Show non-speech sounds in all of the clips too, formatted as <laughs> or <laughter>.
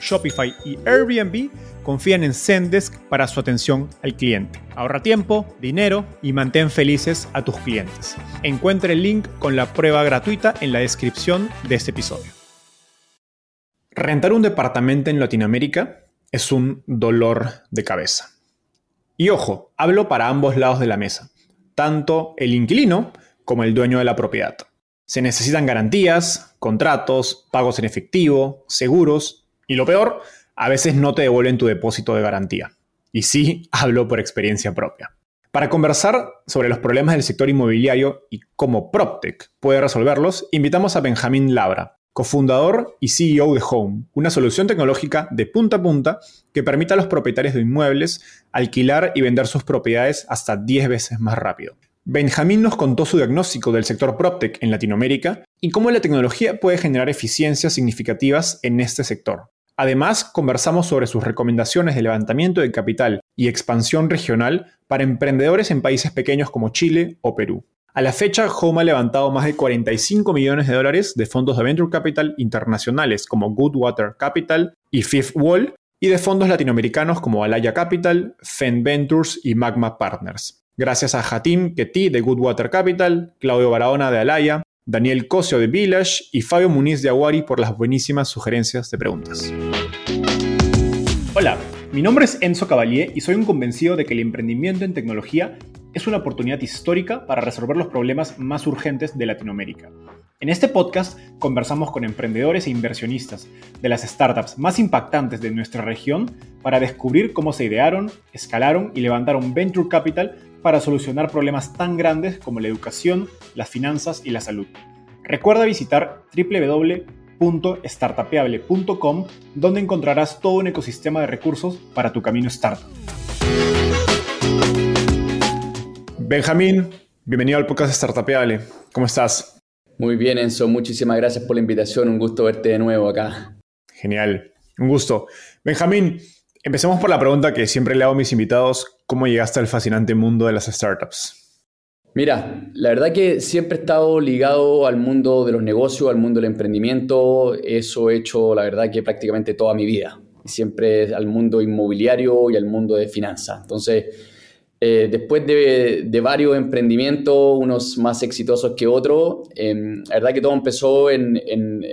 Shopify y Airbnb confían en Zendesk para su atención al cliente. Ahorra tiempo, dinero y mantén felices a tus clientes. Encuentre el link con la prueba gratuita en la descripción de este episodio. Rentar un departamento en Latinoamérica es un dolor de cabeza. Y ojo, hablo para ambos lados de la mesa, tanto el inquilino como el dueño de la propiedad. Se necesitan garantías, contratos, pagos en efectivo, seguros y lo peor, a veces no te devuelven tu depósito de garantía. Y sí, <laughs> hablo por experiencia propia. Para conversar sobre los problemas del sector inmobiliario y cómo PropTech puede resolverlos, invitamos a Benjamín Labra, cofundador y CEO de Home, una solución tecnológica de punta a punta que permite a los propietarios de inmuebles alquilar y vender sus propiedades hasta 10 veces más rápido. Benjamín nos contó su diagnóstico del sector PropTech en Latinoamérica y cómo la tecnología puede generar eficiencias significativas en este sector. Además, conversamos sobre sus recomendaciones de levantamiento de capital y expansión regional para emprendedores en países pequeños como Chile o Perú. A la fecha, Home ha levantado más de 45 millones de dólares de fondos de venture capital internacionales como Goodwater Capital y Fifth Wall, y de fondos latinoamericanos como Alaya Capital, Fen Ventures y Magma Partners. Gracias a Hatim Ketty de Goodwater Capital, Claudio Barahona de Alaya, Daniel Cosio de Village y Fabio Muniz de Aguari por las buenísimas sugerencias de preguntas. Hola, mi nombre es Enzo Cavalier y soy un convencido de que el emprendimiento en tecnología es una oportunidad histórica para resolver los problemas más urgentes de Latinoamérica. En este podcast conversamos con emprendedores e inversionistas de las startups más impactantes de nuestra región para descubrir cómo se idearon, escalaron y levantaron venture capital para solucionar problemas tan grandes como la educación, las finanzas y la salud. Recuerda visitar www.startapeable.com donde encontrarás todo un ecosistema de recursos para tu camino startup. Benjamín, bienvenido al podcast Startapeable. ¿Cómo estás? Muy bien, Enzo. Muchísimas gracias por la invitación. Un gusto verte de nuevo acá. Genial. Un gusto. Benjamín, Empecemos por la pregunta que siempre le hago a mis invitados, ¿cómo llegaste al fascinante mundo de las startups? Mira, la verdad que siempre he estado ligado al mundo de los negocios, al mundo del emprendimiento, eso he hecho la verdad que prácticamente toda mi vida, siempre al mundo inmobiliario y al mundo de finanzas. Entonces, eh, después de, varios emprendimientos, unos más exitosos que otros, em, la verdad que todo empezó en,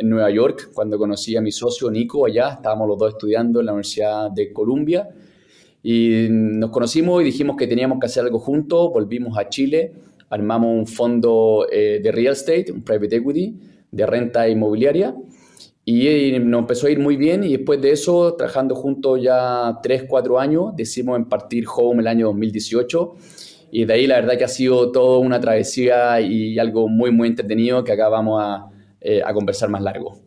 Nueva York, cuando conocí a mi socio Nico allá, estábamos los dos estudiando en la Universidad de Columbia, y nos conocimos y dijimos que teníamos que hacer algo juntos, volvimos a Chile, armamos un fondo eh, de real estate, un private equity, de renta inmobiliaria, y nos empezó a ir muy bien y después de eso, trabajando juntos ya 3, 4 años, decidimos impartir Home el año 2018 y de ahí la verdad que ha sido toda una travesía y algo muy, muy entretenido que acá vamos a, eh, a conversar más largo.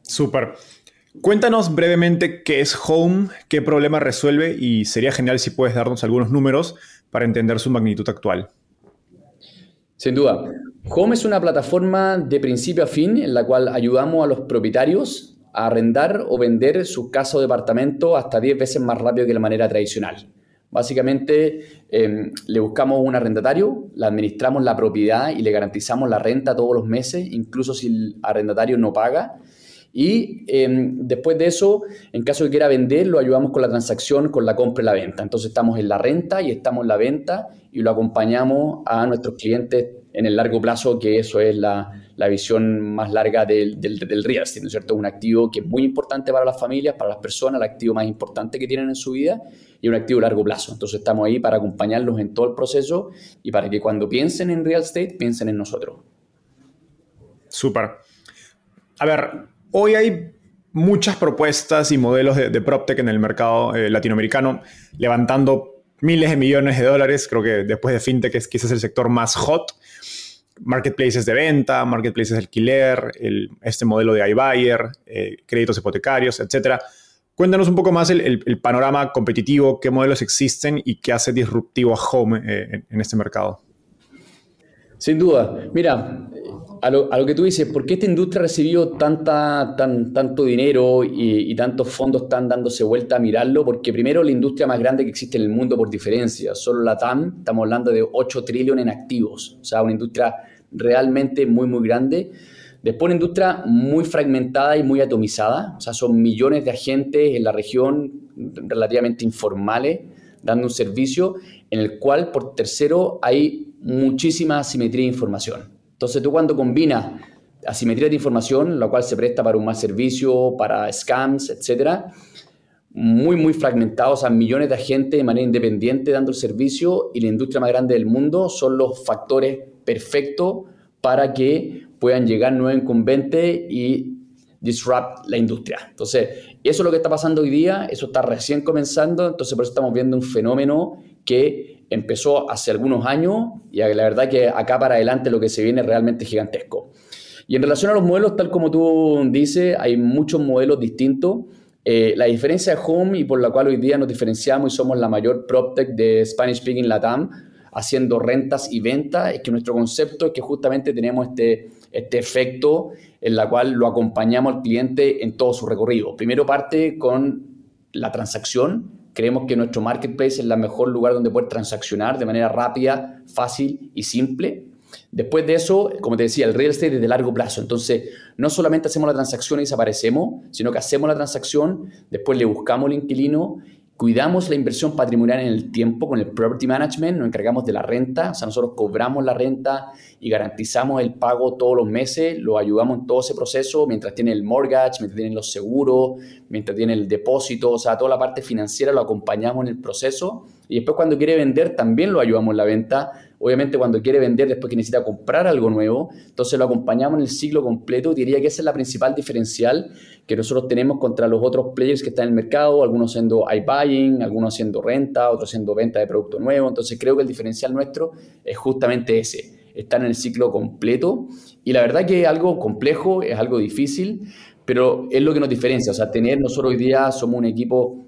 Súper. Cuéntanos brevemente qué es Home, qué problema resuelve y sería genial si puedes darnos algunos números para entender su magnitud actual. Sin duda. Home es una plataforma de principio a fin en la cual ayudamos a los propietarios a arrendar o vender su casa o departamento hasta 10 veces más rápido que la manera tradicional. Básicamente em, le buscamos un arrendatario, le administramos la propiedad y le garantizamos la renta todos los meses, incluso si el arrendatario no paga. Y em, después de eso, en caso de que quiera vender, lo ayudamos con la transacción, con la compra y la venta. Entonces estamos en la renta y estamos en la venta y lo acompañamos a nuestros clientes en el largo plazo, que eso es la, la visión más larga del, del, real estate, ¿no es cierto? Un activo que es muy importante para las familias, para las personas, el activo más importante que tienen en su vida y un activo a largo plazo. Entonces estamos ahí para acompañarlos en todo el proceso y para que cuando piensen en real estate, piensen en nosotros. Súper. A ver, hoy hay muchas propuestas y modelos de, de PropTech en el mercado eh, latinoamericano, levantando miles de millones de dólares. Creo que después de FinTech es quizás el sector más hot. Marketplaces de venta, marketplaces de alquiler, este modelo de iBuyer, eh, créditos hipotecarios, etc. Cuéntanos un poco más el, panorama competitivo, qué modelos existen y qué hace disruptivo a Home eh, en este mercado. Sin duda. Mira, a lo, que tú dices, ¿por qué esta industria recibió tanta, tan, tanto dinero y, tantos fondos están dándose vuelta a mirarlo? Porque primero la industria más grande que existe en el mundo por diferencia, solo la TAM, estamos hablando de 8 trillones en activos, o sea, una industria realmente muy, muy grande. Después una industria muy fragmentada y muy atomizada, o sea, son millones de agentes en la región relativamente informales dando un servicio en el cual, por tercero, hay muchísima asimetría de información. Entonces tú cuando combinas asimetría de información, la cual se presta para un mal servicio, para scams, etcétera, muy, muy fragmentados a millones de agentes de manera independiente dando el servicio y la industria más grande del mundo son los factores perfectos para que puedan llegar nuevos incumbentes y disrupt la industria. Entonces, eso es lo que está pasando hoy día, eso está recién comenzando, entonces por eso estamos viendo un fenómeno que empezó hace algunos años y la verdad que acá para adelante lo que se viene es realmente gigantesco. Y en relación a los modelos, tal como tú dices, hay muchos modelos distintos. Eh, la diferencia de Home y por la cual hoy día nos diferenciamos y somos la mayor PropTech de Spanish Speaking Latam, haciendo rentas y ventas, es que nuestro concepto es que justamente tenemos este, este efecto en la cual lo acompañamos al cliente en todo su recorrido. Primero parte con la transacción, Creemos que nuestro marketplace es el mejor lugar donde poder transaccionar de manera rápida, fácil y simple. Después de eso, como te decía, el real estate es de largo plazo. Entonces, no solamente hacemos la transacción y desaparecemos, sino que hacemos la transacción, después le buscamos al inquilino Cuidamos la inversión patrimonial en el tiempo con el property management, nos encargamos de la renta, o sea, nosotros cobramos la renta y garantizamos el pago todos los meses, lo ayudamos en todo ese proceso, mientras tiene el mortgage, mientras tiene los seguros, mientras tiene el depósito, o sea, toda la parte financiera lo acompañamos en el proceso. Y después cuando quiere vender también lo ayudamos en la venta Obviamente cuando quiere vender después que necesita comprar algo nuevo, entonces lo acompañamos en el ciclo completo. Diría que esa es la principal diferencial que nosotros tenemos contra los otros players que están en el mercado, algunos haciendo iBuying, algunos haciendo renta, otros haciendo venta de producto nuevo. Entonces creo que el diferencial nuestro es justamente ese, estar en el ciclo completo. Y la verdad que es algo complejo, es algo difícil, pero es lo que nos diferencia. O sea, tener nosotros hoy día somos un equipo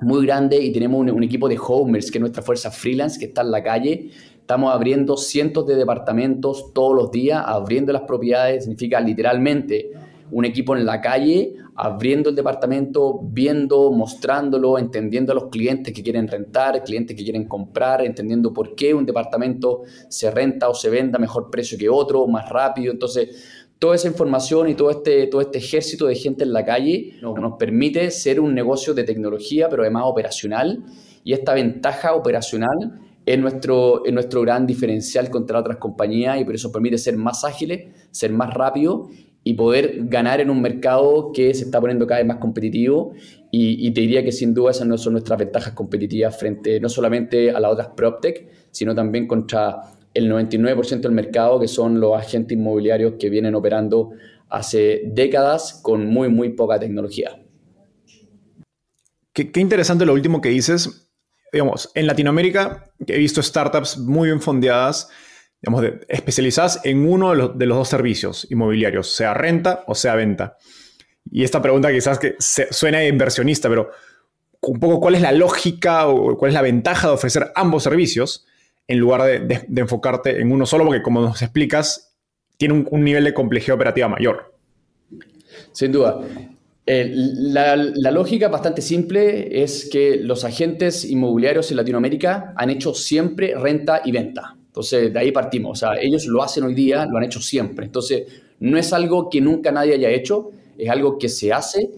muy grande y tenemos un, un, equipo de homers, que es nuestra fuerza freelance, que está en la calle, Estamos abriendo cientos de departamentos todos los días, abriendo las propiedades, significa literalmente un equipo en la calle, abriendo el departamento, viendo, mostrándolo, entendiendo a los clientes que quieren rentar, clientes que quieren comprar, entendiendo por qué un departamento se renta o se venda a mejor precio que otro, más rápido. Entonces, toda esa información y todo este, todo este ejército de gente en la calle nos, nos permite ser un negocio de tecnología, pero además operacional. Y esta ventaja operacional es nuestro, es nuestro gran diferencial contra otras compañías y por eso permite ser más ágiles, ser más rápido y poder ganar en un mercado que se está poniendo cada vez más competitivo y, te diría que sin duda esas no son nuestras ventajas competitivas frente no solamente a las otras PropTech, sino también contra el 99% del mercado que son los agentes inmobiliarios que vienen operando hace décadas con muy, muy poca tecnología. Qué, qué interesante lo último que dices, digamos, en Latinoamérica he visto startups muy bien fondeadas, digamos, especializadas en uno de los, dos servicios inmobiliarios, sea renta o sea venta. Y esta pregunta quizás que suena de inversionista, pero un poco cuál es la lógica o cuál es la ventaja de ofrecer ambos servicios en lugar de, enfocarte en uno solo, porque como nos explicas, tiene un nivel de complejidad operativa mayor. Sin duda. Eh, la, lógica bastante simple es que los agentes inmobiliarios en Latinoamérica han hecho siempre renta y venta. Entonces, de ahí partimos. O sea, ellos lo hacen hoy día, lo han hecho siempre. Entonces, no es algo que nunca nadie haya hecho, es algo que se hace,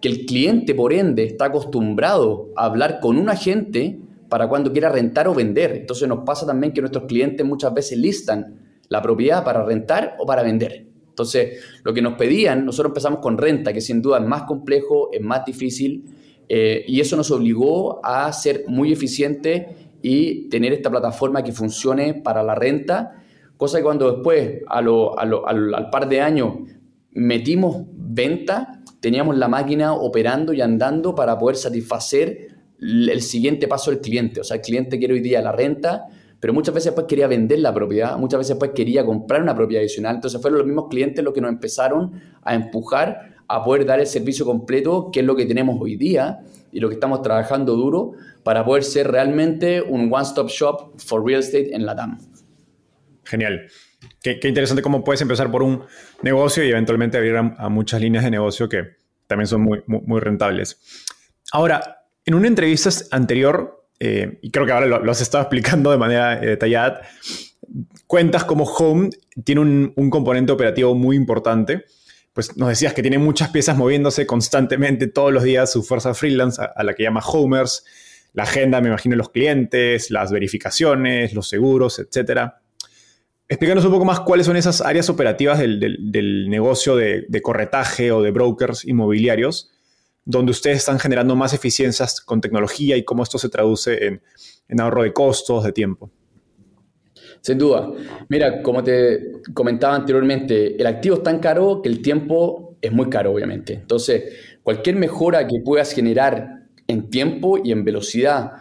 que el cliente, por ende, está acostumbrado a hablar con un agente para cuando quiera rentar o vender. Entonces, nos pasa también que nuestros clientes muchas veces listan la propiedad para rentar o para vender. Entonces, lo que nos pedían, nosotros empezamos con renta, que sin duda es más complejo, es más difícil, eh, y eso nos obligó a ser muy eficientes y tener esta plataforma que funcione para la renta, cosa que cuando después, al par de años, metimos venta, teníamos la máquina operando y andando para poder satisfacer el siguiente paso del cliente. O sea, el cliente quiere hoy día la renta, pero muchas veces después quería vender la propiedad, muchas veces después quería comprar una propiedad adicional. Entonces fueron los mismos clientes los que nos empezaron a empujar a poder dar el servicio completo, que es lo que tenemos hoy día y lo que estamos trabajando duro para poder ser realmente un one-stop shop for real estate en la TAM. Genial. Qué, interesante cómo puedes empezar por un negocio y eventualmente abrir a, muchas líneas de negocio que también son muy, muy, rentables. Ahora, en una entrevista anterior, eh, y creo que ahora lo, has estado <laughs> explicando de manera eh, detallada, cuentas como Home tiene un, un, componente operativo muy importante. Pues nos decías que tiene muchas piezas moviéndose constantemente todos los días, su fuerza freelance, a, a la que llama Homers, la agenda, me imagino, los clientes, las verificaciones, los seguros, etcétera. Explícanos un poco más cuáles son esas áreas operativas del, negocio de, corretaje o de brokers inmobiliarios, donde ustedes están generando más eficiencias con tecnología y cómo esto se traduce en, ahorro de costos, de tiempo. Sin duda. Mira, como te comentaba anteriormente, el activo es tan caro que el tiempo es muy caro, obviamente. Entonces, cualquier mejora que puedas generar en tiempo y en velocidad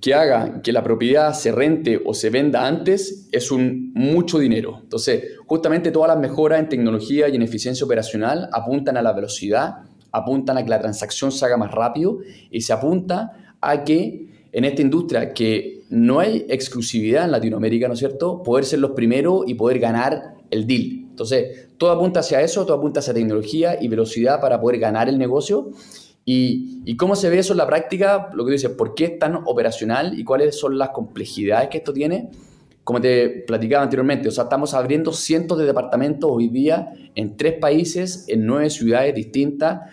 que haga que la propiedad se rente o se venda antes es un mucho dinero. Entonces, justamente todas las mejoras en tecnología y en eficiencia operacional apuntan a la velocidad, apuntan a que la transacción se haga más rápido y se apunta a que en esta industria que no hay exclusividad en Latinoamérica, ¿no es cierto?, poder ser los primeros y poder ganar el deal. Entonces, todo apunta hacia eso, todo apunta hacia tecnología y velocidad para poder ganar el negocio ¿Y, cómo se ve eso en la práctica? Lo que dices, ¿por qué es tan operacional y cuáles son las complejidades que esto tiene? Como te platicaba anteriormente, o sea, estamos abriendo cientos de departamentos hoy día en tres países, en nueve ciudades distintas,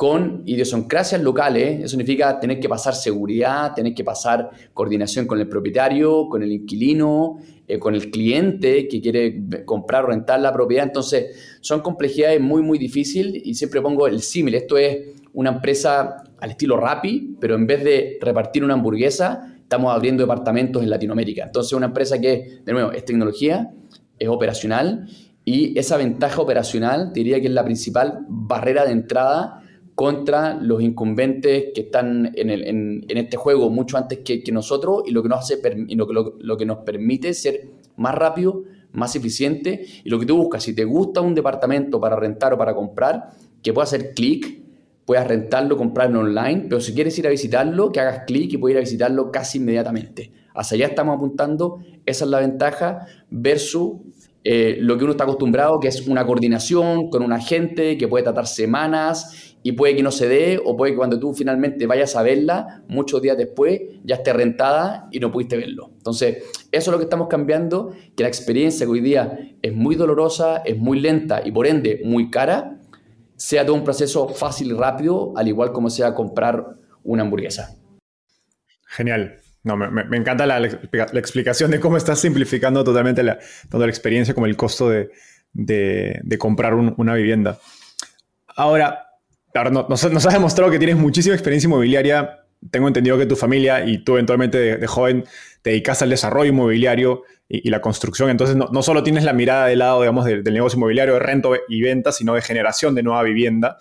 con idiosincrasias locales. Eso significa tener que pasar seguridad, tener que pasar coordinación con el propietario, con el inquilino, eh, con el cliente que quiere comprar o rentar la propiedad. Entonces, son complejidades muy, muy difíciles y siempre pongo el símil. Esto es una empresa al estilo Rappi, pero en vez de repartir una hamburguesa, estamos abriendo departamentos en Latinoamérica. Entonces, una empresa que, de nuevo, es tecnología, es operacional y esa ventaja operacional diría que es la principal barrera de entrada contra los incumbentes que están en, este juego mucho antes que, nosotros y lo que nos hace y lo, que nos permite ser más rápido, más eficiente y lo que tú buscas, si te gusta un departamento para rentar o para comprar, que pueda hacer clic puedas rentarlo, comprarlo online, pero si quieres ir a visitarlo, que hagas clic y puedas ir a visitarlo casi inmediatamente. Hacia allá estamos apuntando, esa es la ventaja versus eh, lo que uno está acostumbrado, que es una coordinación con un agente que puede tratar semanas y puede que no se dé, o puede que cuando tú finalmente vayas a verla, muchos días después ya esté rentada y no pudiste verlo. Entonces, eso es lo que estamos cambiando, que la experiencia que hoy día es muy dolorosa, es muy lenta y por ende muy cara, sea todo un proceso fácil y rápido, al igual como sea comprar una hamburguesa. Genial. No, me, encanta la, explicación de cómo estás simplificando totalmente la, toda la experiencia como el costo de, comprar una vivienda. Ahora, nos, has demostrado que tienes muchísima experiencia inmobiliaria. Tengo entendido que tu familia y tú eventualmente de, joven te dedicas al desarrollo inmobiliario y, la construcción. Entonces, no, solo tienes la mirada del lado, digamos, del, negocio inmobiliario de rento y venta, sino de generación de nueva vivienda.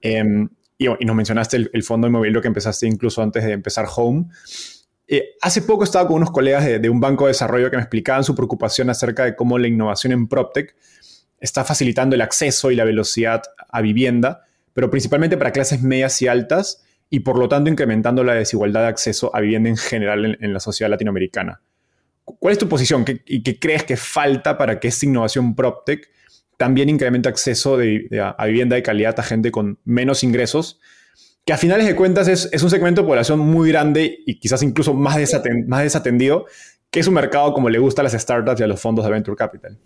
Em, y, nos mencionaste el, fondo inmobiliario que empezaste incluso antes de empezar Home. Eh, hace poco estaba con unos colegas de, un banco de desarrollo que me explicaban su preocupación acerca de cómo la innovación en PropTech está facilitando el acceso y la velocidad a vivienda, pero principalmente para clases medias y altas y por lo tanto incrementando la desigualdad de acceso a vivienda en general en la sociedad latinoamericana. ¿Cuál es tu posición y qué crees que falta para que esta innovación PropTech también incremente acceso a vivienda de calidad a gente con menos ingresos? Que a finales de cuentas es, un segmento de población muy grande y quizás incluso más, más desatendido, que es un mercado como le gusta a las startups y a los fondos de venture capital.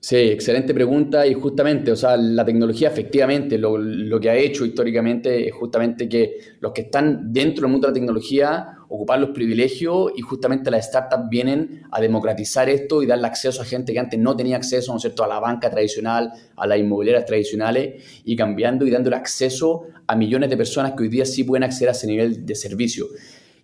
Sí, excelente pregunta y justamente, o sea, la tecnología efectivamente lo, lo, que ha hecho históricamente es justamente que los que están dentro del mundo de la tecnología ocupar los privilegios y justamente las startups vienen a democratizar esto y darle acceso a gente que antes no tenía acceso, ¿no cierto?, a la banca tradicional, a las inmobiliarias tradicionales y cambiando y dándole acceso a millones de personas que hoy día sí pueden acceder a ese nivel de servicio.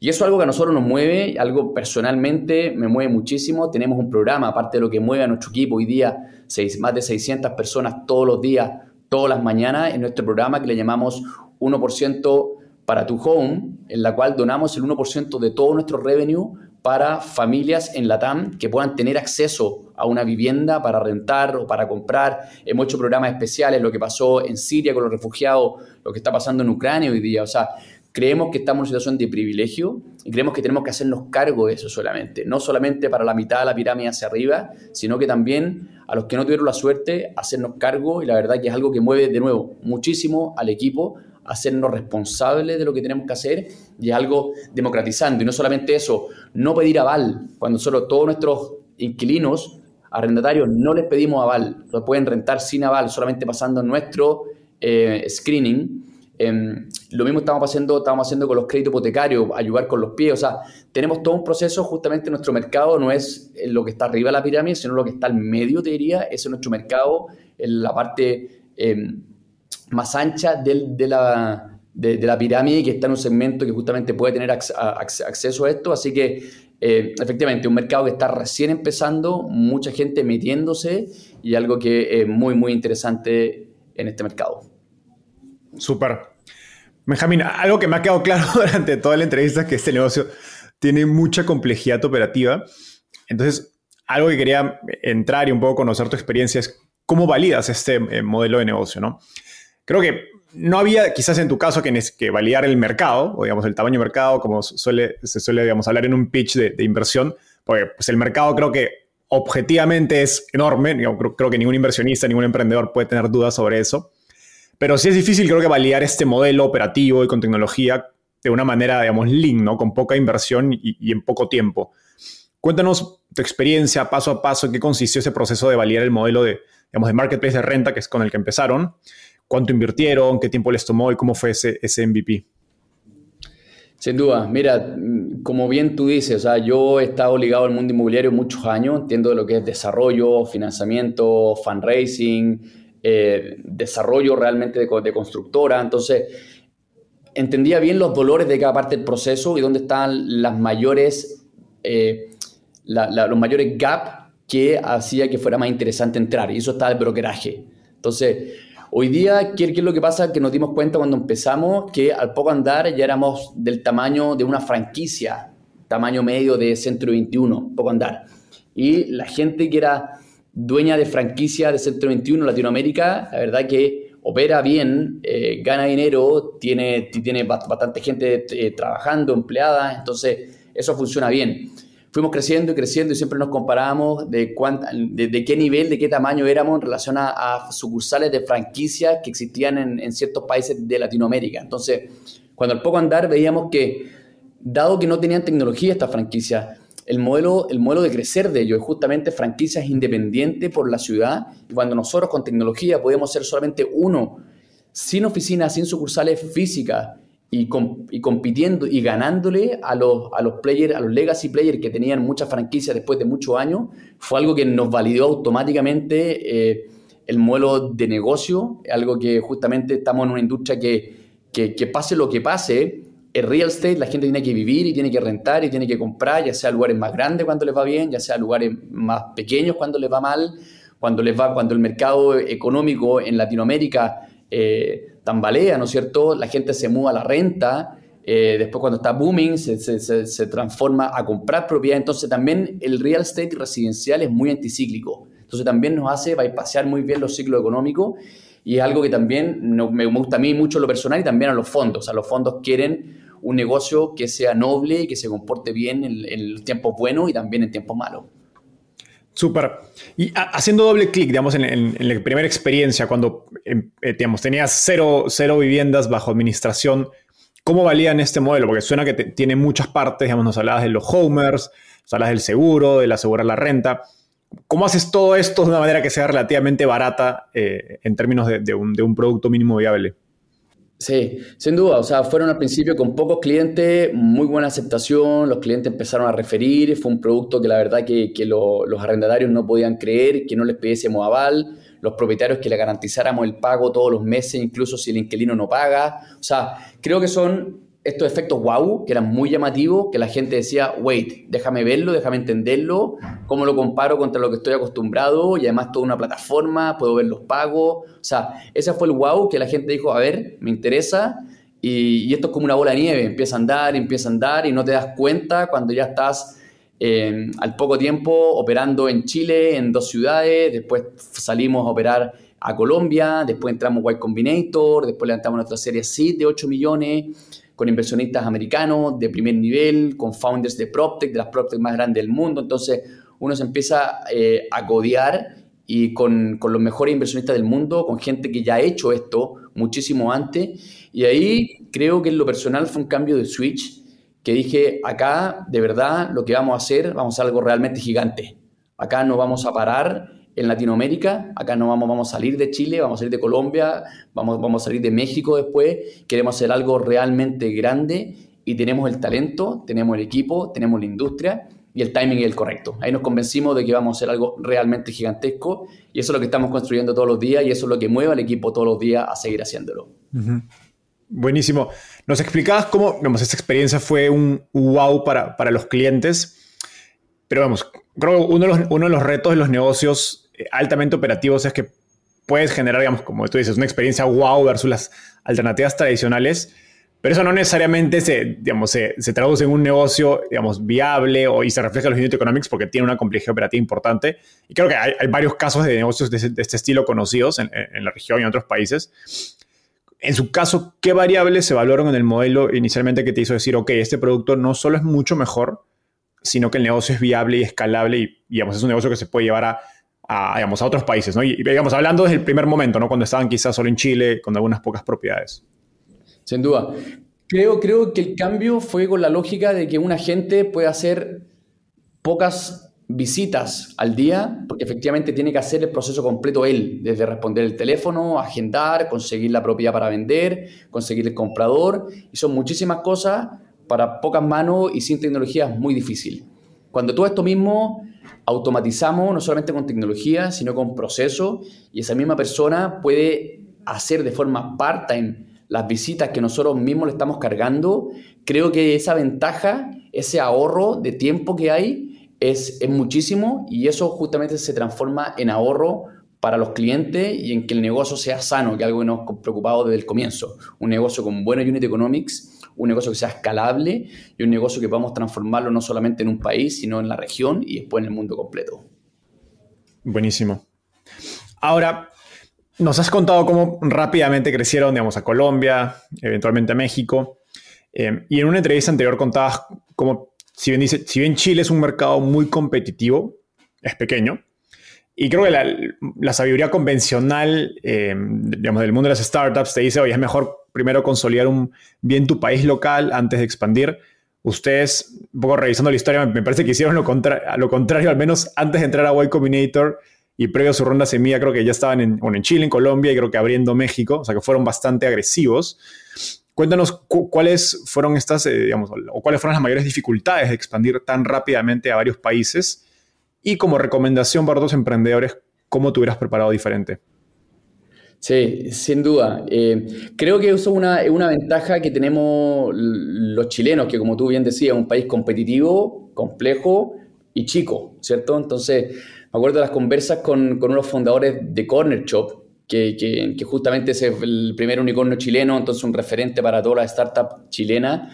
Y eso es algo que a nosotros nos mueve, algo personalmente me mueve muchísimo. Tenemos un programa, aparte de lo que mueve a nuestro equipo hoy día, seis, más de 600 personas todos los días, todas las mañanas, en nuestro programa que le llamamos 1% para tu home, en la cual donamos el 1% de todo nuestro revenue para familias en la TAM que puedan tener acceso a una vivienda para rentar o para comprar. Hemos hecho programas especiales, lo que pasó en Siria con los refugiados, lo que está pasando en Ucrania hoy día. O sea, creemos que estamos en una situación de privilegio y creemos que tenemos que hacernos cargo de eso solamente, no solamente para la mitad de la pirámide hacia arriba, sino que también a los que no tuvieron la suerte, hacernos cargo. Y la verdad que es algo que mueve de nuevo muchísimo al equipo, hacernos responsables de lo que tenemos que hacer y es algo democratizando. Y no solamente eso, no pedir aval, cuando solo todos nuestros inquilinos, arrendatarios, no les pedimos aval, lo pueden rentar sin aval, solamente pasando nuestro eh, screening Em, lo mismo estamos haciendo, estamos haciendo con los créditos hipotecarios, ayudar con los pies. O sea, tenemos todo un proceso, justamente nuestro mercado no es lo que está arriba de la pirámide, sino lo que está al medio, te diría. Ese es nuestro mercado, en la parte em, más ancha de, la, de, la pirámide, que está en un segmento que justamente puede tener acceso a esto. Así que, eh, efectivamente, un mercado que está recién empezando, mucha gente metiéndose y algo que es muy, muy interesante en este mercado. Súper. Benjamín, algo que me ha quedado claro <laughs> durante toda la entrevista es que este negocio tiene mucha complejidad operativa. Entonces, algo que quería entrar y un poco conocer tu experiencia es cómo validas este eh, modelo de negocio, ¿no? Creo que no había, quizás en tu caso, que, que validar el mercado, o digamos el tamaño del mercado, como suele, se suele digamos, hablar en un pitch de, inversión, porque pues, el mercado creo que objetivamente es enorme, creo, creo, que ningún inversionista, ningún emprendedor puede tener dudas sobre eso. Pero sí es difícil, creo que, validar este modelo operativo y con tecnología de una manera, digamos, lean, ¿no? Con poca inversión y, en poco tiempo. Cuéntanos tu experiencia paso a paso, en qué consistió ese proceso de validar el modelo de, digamos, de marketplace de renta, que es con el que empezaron. ¿Cuánto invirtieron? ¿Qué tiempo les tomó? ¿Y cómo fue ese, ese MVP? Sin duda, mira, como bien tú dices, o sea, yo he estado ligado al mundo inmobiliario muchos años, entiendo de lo que es desarrollo, financiamiento, fundraising, eh, desarrollo realmente de, constructora. Entonces, entendía bien los dolores de cada parte del proceso y dónde están las mayores, eh, los mayores gaps que hacía que fuera más interesante entrar. Y eso está el brokeraje. Entonces, hoy día, ¿qué, ¿qué, es lo que pasa? Que nos dimos cuenta cuando empezamos que al poco andar ya éramos del tamaño de una franquicia, tamaño medio de Centro 21, poco andar. Y la gente que era dueña de franquicia de Centro 21 Latinoamérica, la verdad que opera bien, eh, gana dinero, tiene, tiene bastante gente eh, trabajando, empleada, entonces eso funciona bien. Fuimos creciendo y creciendo y siempre nos comparábamos de, de, qué nivel, de qué tamaño éramos en relación a, sucursales de franquicias que existían en, en, ciertos países de Latinoamérica. Entonces, cuando al poco andar veíamos que, dado que no tenían tecnología estas franquicias, el modelo, el modelo de crecer de ellos es justamente franquicias independientes por la ciudad. Y cuando nosotros con tecnología podemos ser solamente uno, sin oficinas, sin sucursales físicas y, y compitiendo y ganándole a los, a los players, a los legacy players que tenían muchas franquicias después de muchos años, fue algo que nos validó automáticamente eh, el modelo de negocio, algo que justamente estamos en una industria que, que, que pase lo que pase, el real estate la gente tiene que vivir y tiene que rentar y tiene que comprar, ya sea lugares más grandes cuando les va bien, ya sea lugares más pequeños cuando les va mal, cuando les va, cuando el mercado económico en Latinoamérica eh, tambalea, ¿no es cierto? La gente se muda a la renta, eh, después cuando está booming se, se, se, transforma a comprar propiedad, entonces también el real estate residencial es muy anticíclico, entonces también nos hace pasear muy bien los ciclos económicos y es algo que también me gusta a mí mucho lo personal y también a los fondos, o sea, los fondos quieren un negocio que sea noble y que se comporte bien en, en tiempos buenos y también en tiempos malos. Súper. Y haciendo doble clic, digamos, en, la primera experiencia, cuando em, eh, tenías cero, cero, viviendas bajo administración, ¿cómo valían este modelo? Porque suena que tiene muchas partes, digamos, nos hablabas de los homers, nos hablabas del seguro, del asegurar la renta. ¿Cómo haces todo esto de una manera que sea relativamente barata eh, en términos de un producto mínimo viable? Sí, sin duda. O sea, fueron al principio con pocos clientes, muy buena aceptación, los clientes empezaron a referir, fue un producto que la verdad que, los arrendatarios no podían creer, que no les pidiésemos aval, los propietarios que le garantizáramos el pago todos los meses, incluso si el inquilino no paga. O sea, creo que son estos efectos wow, que eran muy llamativos, que la gente decía, wait, déjame verlo, déjame entenderlo, cómo lo comparo contra lo que estoy acostumbrado y además toda una plataforma, puedo ver los pagos. O sea, ese fue el wow que la gente dijo, a ver, me interesa. Y, esto es como una bola de nieve, empieza a andar, empieza a andar y no te das cuenta cuando ya estás eh, al poco tiempo operando en Chile, en dos ciudades, después salimos a operar a Colombia, después entramos Y Combinator, después levantamos nuestra serie SID de 8 millones con inversionistas americanos de primer nivel, con founders de PropTech, de las PropTech más grandes del mundo. Entonces uno se empieza eh, a codear y con, con, los mejores inversionistas del mundo, con gente que ya ha hecho esto muchísimo antes. Y ahí creo que en lo personal fue un cambio de switch, que dije, acá de verdad lo que vamos a hacer, vamos a hacer algo realmente gigante. Acá no vamos a parar en Latinoamérica. Acá no vamos, vamos a salir de Chile, vamos a salir de Colombia, vamos, vamos a salir de México después. Queremos hacer algo realmente grande y tenemos el talento, tenemos el equipo, tenemos la industria y el timing es el correcto. Ahí nos convencimos de que vamos a hacer algo realmente gigantesco y eso es lo que estamos construyendo todos los días y eso es lo que mueve al equipo todos los días a seguir haciéndolo. Buenísimo. Nos explicabas cómo vamos, esta experiencia fue un wow para, para los clientes, pero vamos, creo que uno de los, uno de los retos de los negocios altamente operativos es que puedes generar, digamos, como tú dices, una experiencia wow versus las alternativas tradicionales, pero eso no necesariamente se, digamos, se, traduce en un negocio, digamos, viable o, y se refleja en los unit economics porque tiene una complejidad operativa importante. Y creo que hay, varios casos de negocios de, este estilo conocidos en, la región y en otros países. En su caso, ¿qué variables se evaluaron en el modelo inicialmente que te hizo decir, ok, este producto no solo es mucho mejor, sino que el negocio es viable y escalable y, digamos, es un negocio que se puede llevar a a, digamos, a otros países, ¿no? Y, digamos, hablando desde el primer momento, ¿no? Cuando estaban quizás solo en Chile, con algunas pocas propiedades. Sin duda. Creo, creo que el cambio fue con la lógica de que un agente puede hacer pocas visitas al día, porque efectivamente tiene que hacer el proceso completo él, desde responder el teléfono, agendar, conseguir la propiedad para vender, conseguir el comprador, y son muchísimas cosas para pocas manos y sin tecnología es muy difícil. Cuando todo esto mismo automatizamos no solamente con tecnología, sino con procesos y esa misma persona puede hacer de forma part-time las visitas que nosotros mismos le estamos cargando, creo que esa ventaja, ese ahorro de tiempo que hay es, es muchísimo y eso justamente se transforma en ahorro para los clientes y en que el negocio sea sano, que es algo que nos preocupado desde el comienzo. Un negocio con buena unit economics un negocio que sea escalable y un negocio que podamos transformarlo no solamente en un país, sino en la región y después en el mundo completo. Buenísimo. Ahora, nos has contado cómo rápidamente crecieron, digamos, a Colombia, eventualmente a México. Eh, y en una entrevista anterior contabas cómo, si bien, dice, si bien Chile es un mercado muy competitivo, es pequeño, y creo que la, sabiduría convencional, eh, digamos, del mundo de las startups te dice, oye, es mejor primero consolidar bien tu país local antes de expandir. Ustedes, un poco revisando la historia, me parece que hicieron lo, contrario, al menos antes de entrar a Y Combinator y previo a su ronda semilla, creo que ya estaban en, en Chile, en Colombia y creo que abriendo México, o sea que fueron bastante agresivos. Cuéntanos cuáles fueron estas, eh, o cuáles fueron las mayores dificultades de expandir tan rápidamente a varios países y como recomendación para otros emprendedores, ¿cómo te hubieras preparado diferente? Sí, sin duda. Eh, creo que eso es una, ventaja que tenemos los chilenos, que como tú bien decías, es un país competitivo, complejo y chico, ¿cierto? Entonces, me acuerdo de las conversas con, unos fundadores de Corner Shop, que, justamente es el primer unicornio chileno, entonces un referente para todas las startups chilenas,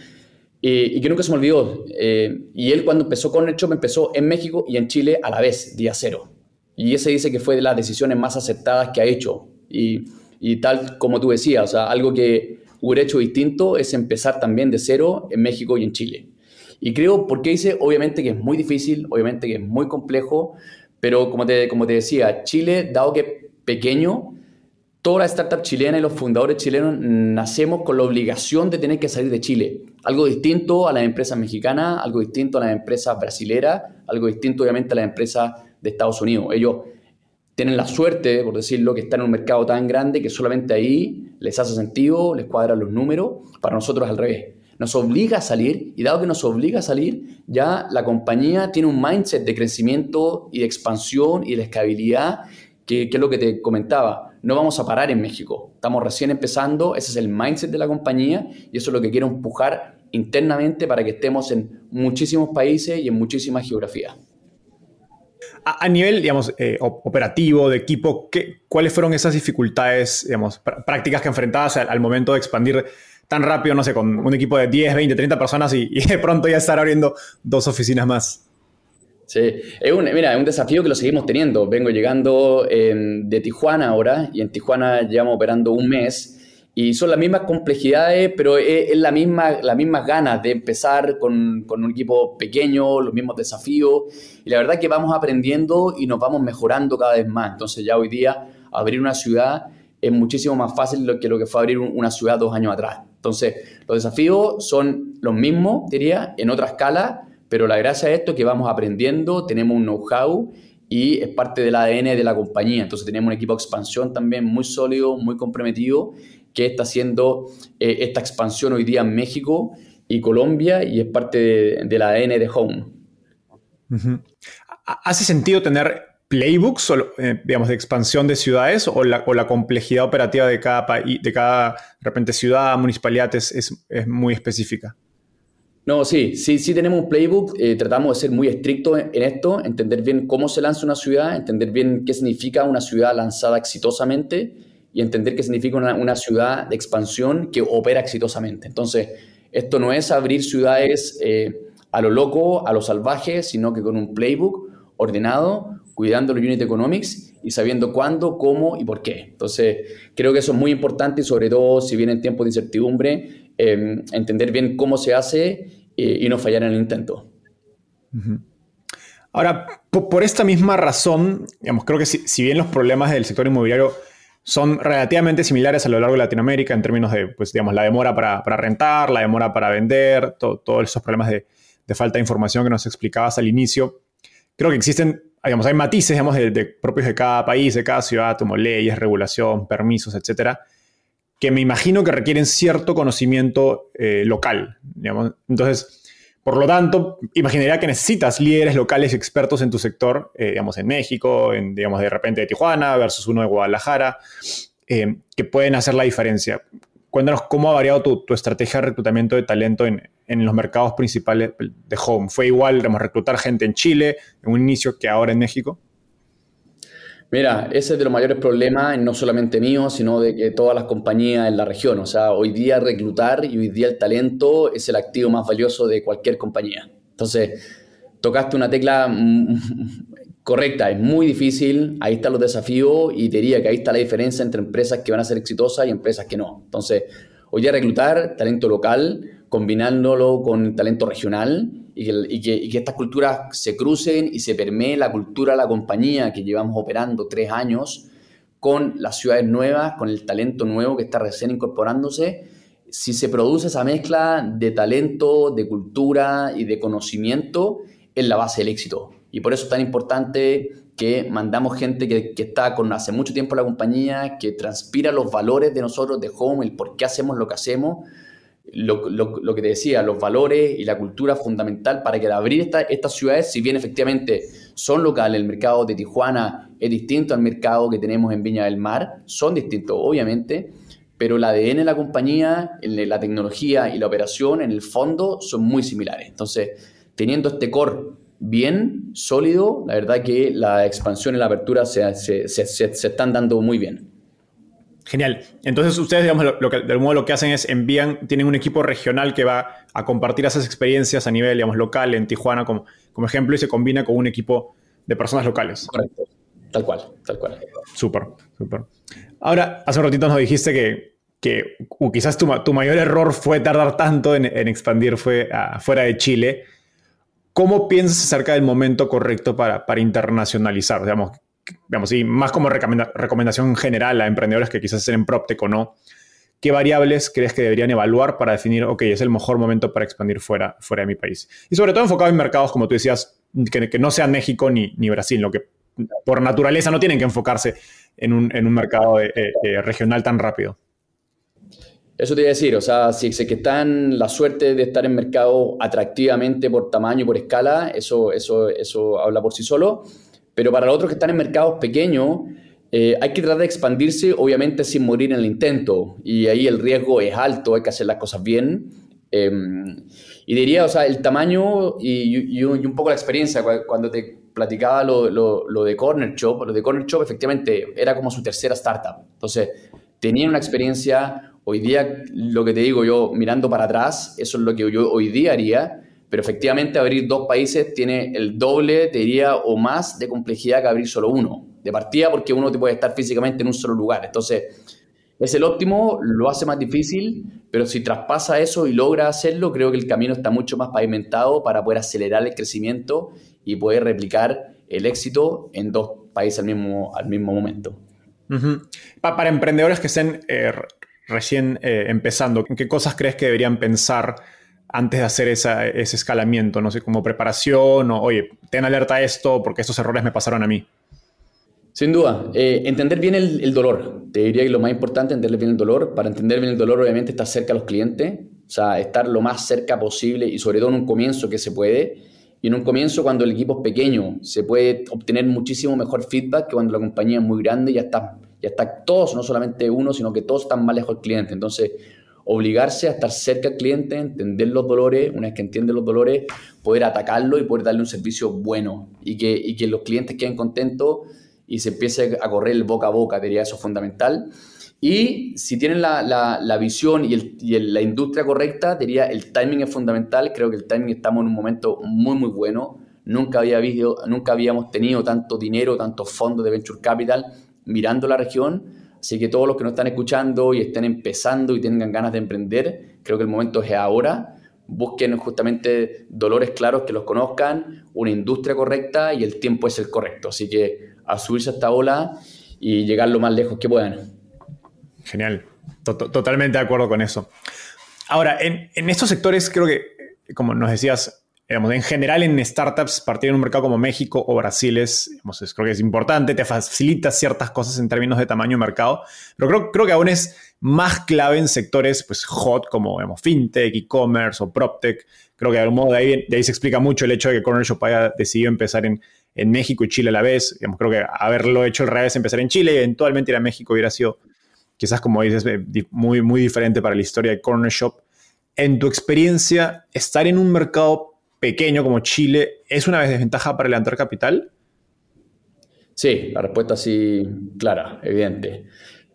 eh, y que nunca se me olvidó. Eh, y él cuando empezó Corner Shop empezó en México y en Chile a la vez, día cero. Y ese dice que fue de las decisiones más aceptadas que ha hecho y, tal como tú decías, o sea, algo que hubiera hecho distinto es empezar también de cero en México y en Chile. Y creo, porque dice, obviamente que es muy difícil, obviamente que es muy complejo, pero como te, como te decía, Chile, dado que pequeño, toda la startup chilena y los fundadores chilenos nacemos con la obligación de tener que salir de Chile. Algo distinto a las empresas mexicanas, algo distinto a las empresas brasileras, algo distinto obviamente a las empresas de Estados Unidos. Ellos tienen la suerte, por decirlo, que están en un mercado tan grande que solamente ahí les hace sentido, les cuadran los números. Para nosotros al revés. Nos obliga a salir y dado que nos obliga a salir, ya la compañía tiene un mindset de crecimiento y de expansión y de escalabilidad, que, que es lo que te comentaba. No vamos a parar en México. Estamos recién empezando, ese es el mindset de la compañía y eso es lo que quiero empujar internamente para que estemos en muchísimos países y en muchísimas geografías. A, nivel, digamos, eh, operativo, de equipo, ¿qué, ¿cuáles fueron esas dificultades, digamos, prácticas que enfrentabas al, momento de expandir tan rápido, no sé, con un equipo de 10, 20, 30 personas <laughs> y, de pronto ya estar abriendo dos oficinas más? Sí, es un, mira, es un desafío que lo seguimos teniendo. Vengo llegando de Tijuana ahora y en Tijuana llevamos operando un mes y son las mismas complejidades, pero es, la misma, las mismas ganas de empezar con, con, un equipo pequeño, los mismos desafíos. Y la verdad que vamos aprendiendo y nos vamos mejorando cada vez más. Entonces ya hoy día abrir una ciudad es muchísimo más fácil que lo que fue abrir una ciudad dos años atrás. Entonces los desafíos son los mismos, diría, en otra escala, pero la gracia de esto es que vamos aprendiendo, tenemos un know-how y es parte del ADN de la compañía. Entonces tenemos un equipo de expansión también muy sólido, muy comprometido que está haciendo eh, esta expansión hoy día en México y Colombia y es parte de, la ADN de Home. ¿Hace sentido tener playbooks, eh, digamos, de expansión de ciudades o la, complejidad operativa de cada país, de cada, repente, ciudad, municipalidad es, muy específica? No, sí, sí, sí tenemos un playbook. Eh, tratamos de ser muy estrictos en, esto, entender bien cómo se lanza una ciudad, entender bien qué significa una ciudad lanzada exitosamente y entender qué significa una, ciudad de expansión que opera exitosamente. Entonces, esto no es abrir ciudades eh, a lo loco, a lo salvaje, sino que con un playbook ordenado, cuidando los unit economics y sabiendo cuándo, cómo y por qué. Entonces, creo que eso es muy importante sobre todo si viene en tiempos de incertidumbre, em, entender bien cómo se hace eh, y no fallar en el intento. Ahora, por, esta misma razón, digamos, creo que si bien los problemas del sector inmobiliario son relativamente similares a lo largo de Latinoamérica en términos de, pues, digamos, la demora para, rentar, la demora para vender, todos esos problemas de, falta de información que nos explicabas al inicio. Creo que existen, digamos, hay matices, digamos, de, propios de cada país, de cada ciudad, como leyes, regulación, permisos, etcétera, que me imagino que requieren cierto conocimiento eh, local. Entonces, por lo tanto, imaginaría que necesitas líderes locales expertos en tu sector, eh, digamos, en México, en, digamos, de repente de Tijuana versus uno de Guadalajara, eh, que pueden hacer la diferencia. Cuéntanos cómo ha variado tu, estrategia de reclutamiento de talento en, los mercados principales de Home. ¿Fue igual, digamos, reclutar gente en Chile en un inicio que ahora en México? Mira, ese es de los mayores problemas, no solamente mío, sino de que todas las compañías en la región. O sea, hoy día reclutar y hoy día el talento es el activo más valioso de cualquier compañía. Entonces, tocaste una tecla <laughs> correcta, es muy difícil, ahí están los desafíos y diría que ahí está la diferencia entre empresas que van a ser exitosas y empresas que no. Entonces, hoy día reclutar talento local, combinándolo con talento regional y que, estas culturas se crucen y se permee la cultura de la compañía que llevamos operando tres años con las ciudades nuevas, con el talento nuevo que está recién incorporándose. Si se produce esa mezcla de talento, de cultura y de conocimiento, es la base del éxito. Y por eso es tan importante que mandamos gente que, está con hace mucho tiempo en la compañía, que transpira los valores de nosotros, de Home, el por qué hacemos lo que hacemos, lo, que te decía, los valores y la cultura fundamental para que al abrir estas ciudades, si bien efectivamente son locales, el mercado de Tijuana es distinto al mercado que tenemos en Viña del Mar, son distintos obviamente, pero el ADN de la compañía, la tecnología y la operación en el fondo son muy similares. Entonces, teniendo este core bien, sólido, la verdad que la expansión y la apertura se están dando muy bien. Genial. Entonces ustedes, digamos, lo, que, de algún modo lo que hacen es envían, tienen un equipo regional que va a compartir esas experiencias a nivel, digamos, local en Tijuana como, como ejemplo y se combina con un equipo de personas locales. Correcto. Tal cual, tal cual. Súper, súper. Ahora, hace un ratito nos dijiste que, que quizás tu, tu, mayor error fue tardar tanto en, expandir fue fuera de Chile. ¿Cómo piensas acerca del momento correcto para, para internacionalizar? Digamos, digamos, y más como recomendación general a emprendedores que quizás estén en PropTech o no, ¿qué variables crees que deberían evaluar para definir, ok, es el mejor momento para expandir fuera, fuera de mi país? Y sobre todo enfocado en mercados, como tú decías, que, no sean México ni, ni Brasil, lo que por naturaleza no tienen que enfocarse en un, mercado regional tan rápido. Eso te iba a decir, o sea, si es que están la suerte de estar en mercado atractivamente por tamaño, por escala, eso, eso, eso habla por sí solo. Pero para los otros que están en mercados pequeños, eh, hay que tratar de expandirse, obviamente sin morir en el intento. Y ahí el riesgo es alto, hay que hacer las cosas bien. Em, y diría, o sea, el tamaño y, un poco la experiencia, cuando te platicaba lo, lo, de Corner Shop, lo de Corner Shop efectivamente era como su tercera startup. Entonces, tenían una experiencia Hoy día, lo que te digo yo, mirando para atrás, eso es lo que yo hoy día haría, pero efectivamente abrir dos países tiene el doble, te diría, o más de complejidad que abrir solo uno. De partida porque uno te puede estar físicamente en un solo lugar. Entonces, es el óptimo, lo hace más difícil, pero si traspasa eso y logra hacerlo, creo que el camino está mucho más pavimentado para poder acelerar el crecimiento y poder replicar el éxito en dos países al mismo, al mismo momento. Para emprendedores que estén eh, recién eh, empezando, ¿en qué cosas crees que deberían pensar antes de hacer ese escalamiento? No sé, como preparación o, oye, ten alerta a esto porque estos errores me pasaron a mí. Sin duda, eh, entender bien el, dolor. Te diría que lo más importante es entender bien el dolor. Para entender bien el dolor, obviamente, estar cerca a los clientes, o sea, estar lo más cerca posible y sobre todo en un comienzo que se puede. Y en un comienzo, cuando el equipo es pequeño, se puede obtener muchísimo mejor feedback que cuando la compañía es muy grande y ya está ya está todos, no solamente uno, sino que todos están más lejos del cliente. Entonces, obligarse a estar cerca del cliente, entender los dolores, una vez que entiende los dolores, poder atacarlo y poder darle un servicio bueno y que, y que los clientes queden contentos y se empiece a correr boca a boca, diría eso es fundamental. Y si tienen la, la, visión y, el, y la industria correcta, diría el timing es fundamental. Creo que el timing estamos en un momento muy, muy bueno. Nunca, había visto, nunca habíamos tenido tanto dinero, tantos fondos de venture capital mirando la región. Así que todos los que nos están escuchando y estén empezando y tengan ganas de emprender, creo que el momento es ahora. Busquen justamente dolores claros que los conozcan, una industria correcta y el tiempo es el correcto. Así que a subirse a esta ola y llegar lo más lejos que puedan. Genial, totalmente de acuerdo con eso. Ahora, en, en estos sectores creo que, como nos decías, en general en startups, partir en un mercado como México o Brasil es, creo que es importante, te facilita ciertas cosas en términos de tamaño de mercado, pero creo, creo que aún es más clave en sectores pues, hot como fintech, e-commerce o proptech. Creo que de algún modo de ahí, de ahí se explica mucho el hecho de que Corner Shop haya decidido empezar en, en México y Chile a la vez. creo que haberlo hecho al revés, empezar en Chile y eventualmente ir a México hubiera sido quizás, como dices, eh, muy, muy diferente para la historia de Corner Shop. En tu experiencia, estar en un mercado pequeño como Chile es una desventaja para levantar capital? Sí, la respuesta sí, clara, evidente.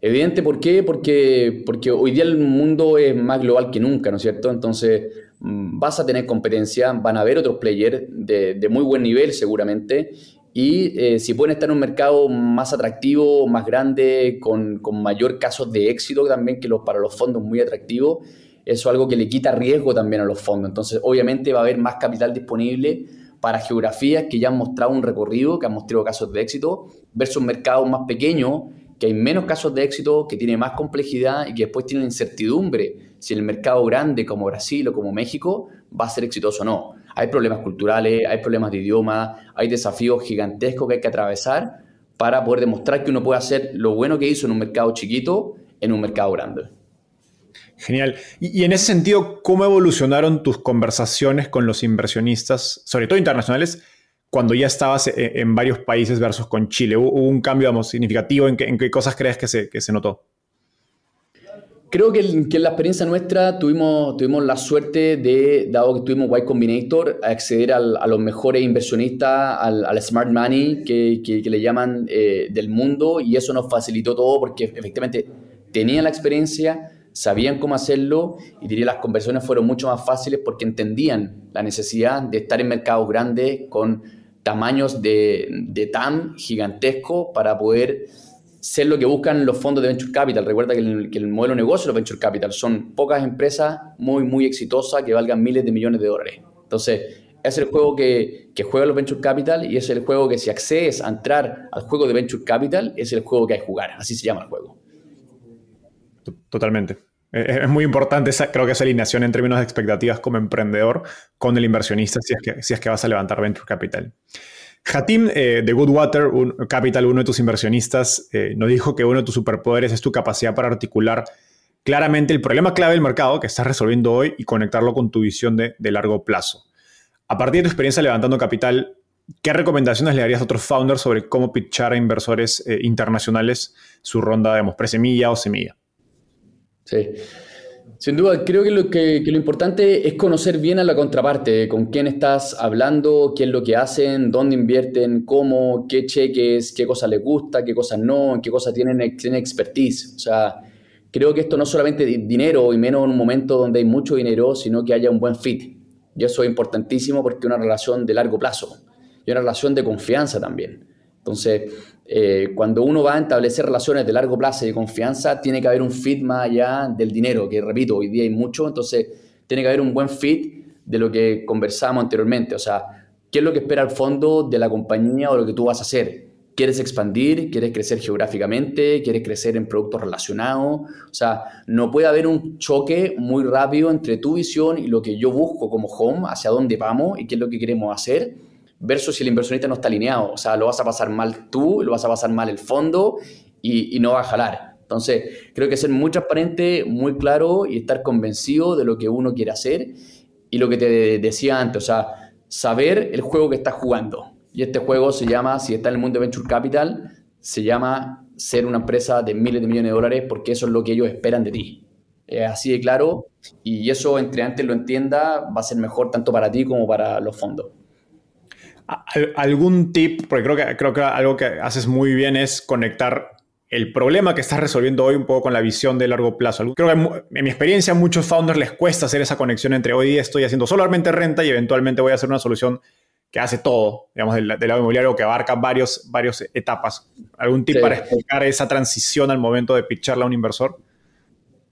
Evidente, ¿por qué? Porque, porque hoy día el mundo es más global que nunca, ¿no es cierto? Entonces mm, vas a tener competencia, van a haber otros players de, muy buen nivel seguramente, y eh, si pueden estar en un mercado más atractivo, más grande, con, con mayor casos de éxito también que los, para los fondos muy atractivos, eso es algo que le quita riesgo también a los fondos. Entonces, obviamente va a haber más capital disponible para geografías que ya han mostrado un recorrido, que han mostrado casos de éxito, versus mercados más pequeños, que hay menos casos de éxito, que tiene más complejidad y que después tienen incertidumbre si el mercado grande como Brasil o como México va a ser exitoso o no. Hay problemas culturales, hay problemas de idioma, hay desafíos gigantescos que hay que atravesar para poder demostrar que uno puede hacer lo bueno que hizo en un mercado chiquito en un mercado grande. Genial. Y, en ese sentido, ¿cómo evolucionaron tus conversaciones con los inversionistas, sobre todo internacionales, cuando ya estabas e, en, varios países versus con Chile? ¿Hubo, un cambio significativo? ¿En qué, cosas crees que se, que se notó? Creo que, en la experiencia nuestra tuvimos, tuvimos la suerte de, dado que tuvimos Y Combinator, acceder a los mejores inversionistas, al, smart money que, que, le llaman eh, del mundo y eso nos facilitó todo porque efectivamente tenían la experiencia, sabían cómo hacerlo y diría las conversiones fueron mucho más fáciles porque entendían la necesidad de estar en mercados grandes con tamaños de, de TAM gigantesco para poder ser lo que buscan los fondos de Venture Capital. Recuerda que el, modelo de negocio de los Venture Capital son pocas empresas muy, muy exitosas que valgan miles de millones de dólares. Entonces, es el juego que, que juegan los Venture Capital y es el juego que si accedes a entrar al juego de Venture Capital, es el juego que hay que jugar. Así se llama el juego. Totalmente. Es muy importante, esa, creo que esa alineación en términos de expectativas como emprendedor con el inversionista si es que, si es que vas a levantar venture capital. Hatim eh, de Goodwater Capital, uno de tus inversionistas, eh, nos dijo que uno de tus superpoderes es tu capacidad para articular claramente el problema clave del mercado que estás resolviendo hoy y conectarlo con tu visión de, largo plazo. A partir de tu experiencia levantando capital, ¿qué recomendaciones le darías a otros founders sobre cómo pitchar a inversores eh, internacionales su ronda, digamos, presemilla o semilla? Sí. Sin duda, creo que lo, que, lo importante es conocer bien a la contraparte, con quién estás hablando, qué es lo que hacen, dónde invierten, cómo, qué cheques, qué cosas les gusta, qué cosas no, qué cosas tienen, tienen expertise. O sea, creo que esto no es solamente dinero y menos en un momento donde hay mucho dinero, sino que haya un buen fit. Y eso es importantísimo porque una relación de largo plazo y una relación de confianza también. Entonces, eh, cuando uno va a establecer relaciones de largo plazo y de confianza, tiene que haber un fit más allá del dinero, que repito, hoy día hay mucho, entonces tiene que haber un buen fit de lo que conversamos anteriormente. O sea, ¿qué es lo que espera el fondo de la compañía o lo que tú vas a hacer? ¿Quieres expandir? ¿Quieres crecer geográficamente? ¿Quieres crecer en productos relacionados? O sea, no puede haber un choque muy rápido entre tu visión y lo que yo busco como home, hacia dónde vamos y qué es lo que queremos hacer, versus si el inversionista no está alineado. O sea, lo vas a pasar mal tú, lo vas a pasar mal el fondo y, no va a jalar. Entonces, creo que ser muy transparente, muy claro y estar convencido de lo que uno quiere hacer y lo que te decía antes, o sea, saber el juego que estás jugando. Y este juego se llama, si está en el mundo de Venture Capital, se llama ser una empresa de miles de millones de dólares porque eso es lo que ellos esperan de ti. Es así de claro y eso entre antes lo entienda va a ser mejor tanto para ti como para los fondos. ¿Algún tip? Porque creo que, creo que algo que haces muy bien es conectar el problema que estás resolviendo hoy un poco con la visión de largo plazo. Creo que en mi experiencia a muchos founders les cuesta hacer esa conexión entre hoy estoy haciendo solamente renta y eventualmente voy a hacer una solución que hace todo, digamos, del, lado inmobiliario, que abarca varios, varios etapas. ¿Algún tip para explicar esa transición al momento de pitcharla a un inversor?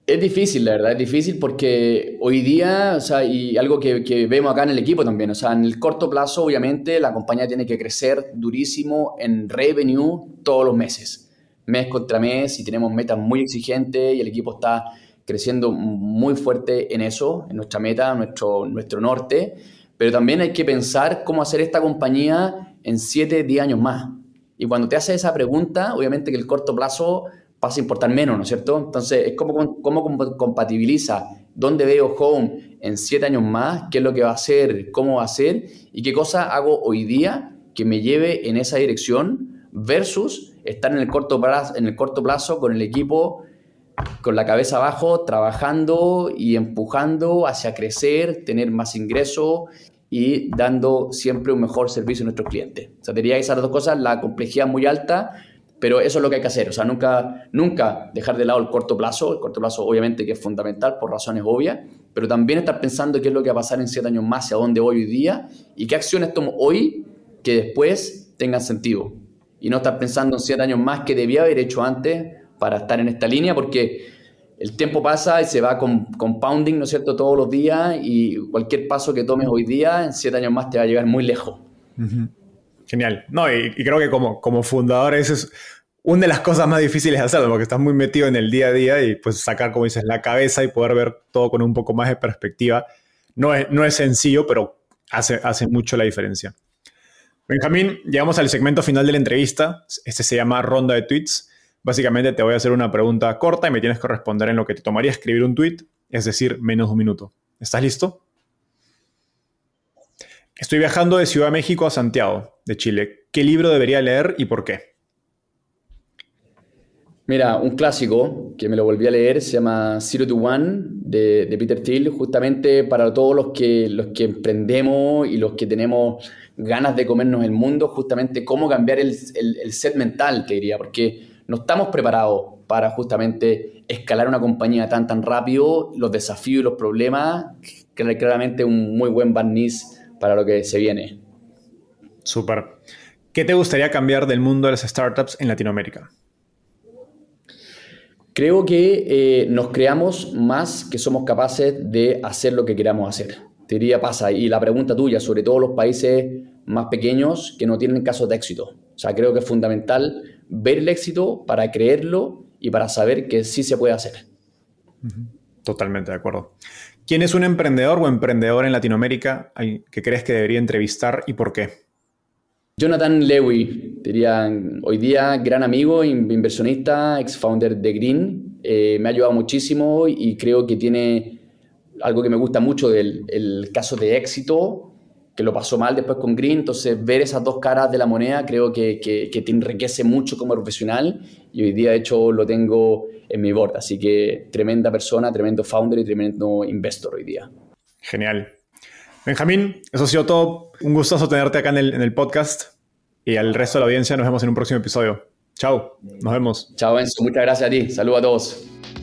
Es difícil, la verdad, es difícil porque hoy día, o sea, y algo que, que, vemos acá en el equipo también, o sea, en el corto plazo, obviamente, la compañía tiene que crecer durísimo en revenue todos los meses, mes contra mes, y tenemos metas muy exigentes y el equipo está creciendo muy fuerte en eso, en nuestra meta, nuestro, nuestro norte pero también hay que pensar cómo hacer esta compañía en 7, 10 años más. Y cuando te haces esa pregunta, obviamente que el corto plazo pasa a importar menos, ¿no es cierto? Entonces, es como, cómo compatibiliza dónde veo Home en 7 años más, qué es lo que va a hacer, cómo va a ser y qué cosa hago hoy día que me lleve en esa dirección versus estar en el corto plazo, en el corto plazo con el equipo con la cabeza abajo, trabajando y empujando hacia crecer, tener más ingresos y dando siempre un mejor servicio a nuestros clientes. O sea, diría esas dos cosas, la complejidad muy alta, pero eso es lo que hay que hacer. O sea, nunca, nunca dejar de lado el corto plazo. El corto plazo obviamente que es fundamental por razones obvias, pero también estar pensando qué es lo que va a pasar en siete años más, hacia dónde voy hoy día y qué acciones tomo hoy que después tengan sentido. Y no estar pensando en siete años más que debía haber hecho antes para estar en esta línea, porque el tiempo pasa y se va compounding, ¿no es cierto?, todos los días y cualquier paso que tomes hoy día, en siete años más te va a llegar muy lejos. Genial. No, y, creo que como, como fundador eso es una de las cosas más difíciles de hacerlo, porque estás muy metido en el día a día y pues sacar, como dices, la cabeza y poder ver todo con un poco más de perspectiva. No es, no es sencillo, pero hace, hace mucho la diferencia. Benjamín, llegamos al segmento final de la entrevista. Este se llama Ronda de Tweets. Básicamente te voy a hacer una pregunta corta y me tienes que responder en lo que te tomaría escribir un tweet, es decir, menos de un minuto. ¿Estás listo? Estoy viajando de Ciudad de México a Santiago, de Chile. ¿Qué libro debería leer y por qué? Mira, un clásico que me lo volví a leer se llama Zero to One de, Peter Thiel, justamente para todos los que, los que emprendemos y los que tenemos ganas de comernos el mundo, justamente cómo cambiar el, el set mental, te diría, porque no estamos preparados para justamente escalar una compañía tan, tan rápido, los desafíos y los problemas, claramente un muy buen barniz para lo que se viene. Súper. ¿Qué te gustaría cambiar del mundo de las startups en Latinoamérica? Creo que eh, nos creamos más que somos capaces de hacer lo que queramos hacer. Te diría, pasa. Y la pregunta tuya, sobre todo los países más pequeños que no tienen casos de éxito. O sea, creo que es fundamental ver el éxito para creerlo y para saber que sí se puede hacer. Totalmente de acuerdo. ¿Quién es un emprendedor o emprendedor en Latinoamérica que crees que debería entrevistar y por qué? Jonathan Lewy, dirían, hoy día gran amigo, inversionista, ex-founder de Green. Eh, me ha ayudado muchísimo y creo que tiene algo que me gusta mucho del el caso de éxito, que lo pasó mal después con Green. Entonces, ver esas dos caras de la moneda creo que, que, que te enriquece mucho como profesional y hoy día, de hecho, lo tengo en mi board. Así que tremenda persona, tremendo founder y tremendo investor hoy día. Genial. Benjamín, eso ha sido todo. Un gustoso tenerte acá en el, en el podcast. Y al resto de la audiencia nos vemos en un próximo episodio. Chao, nos vemos. Chao, Enzo. Muchas gracias a ti. Saludos a todos.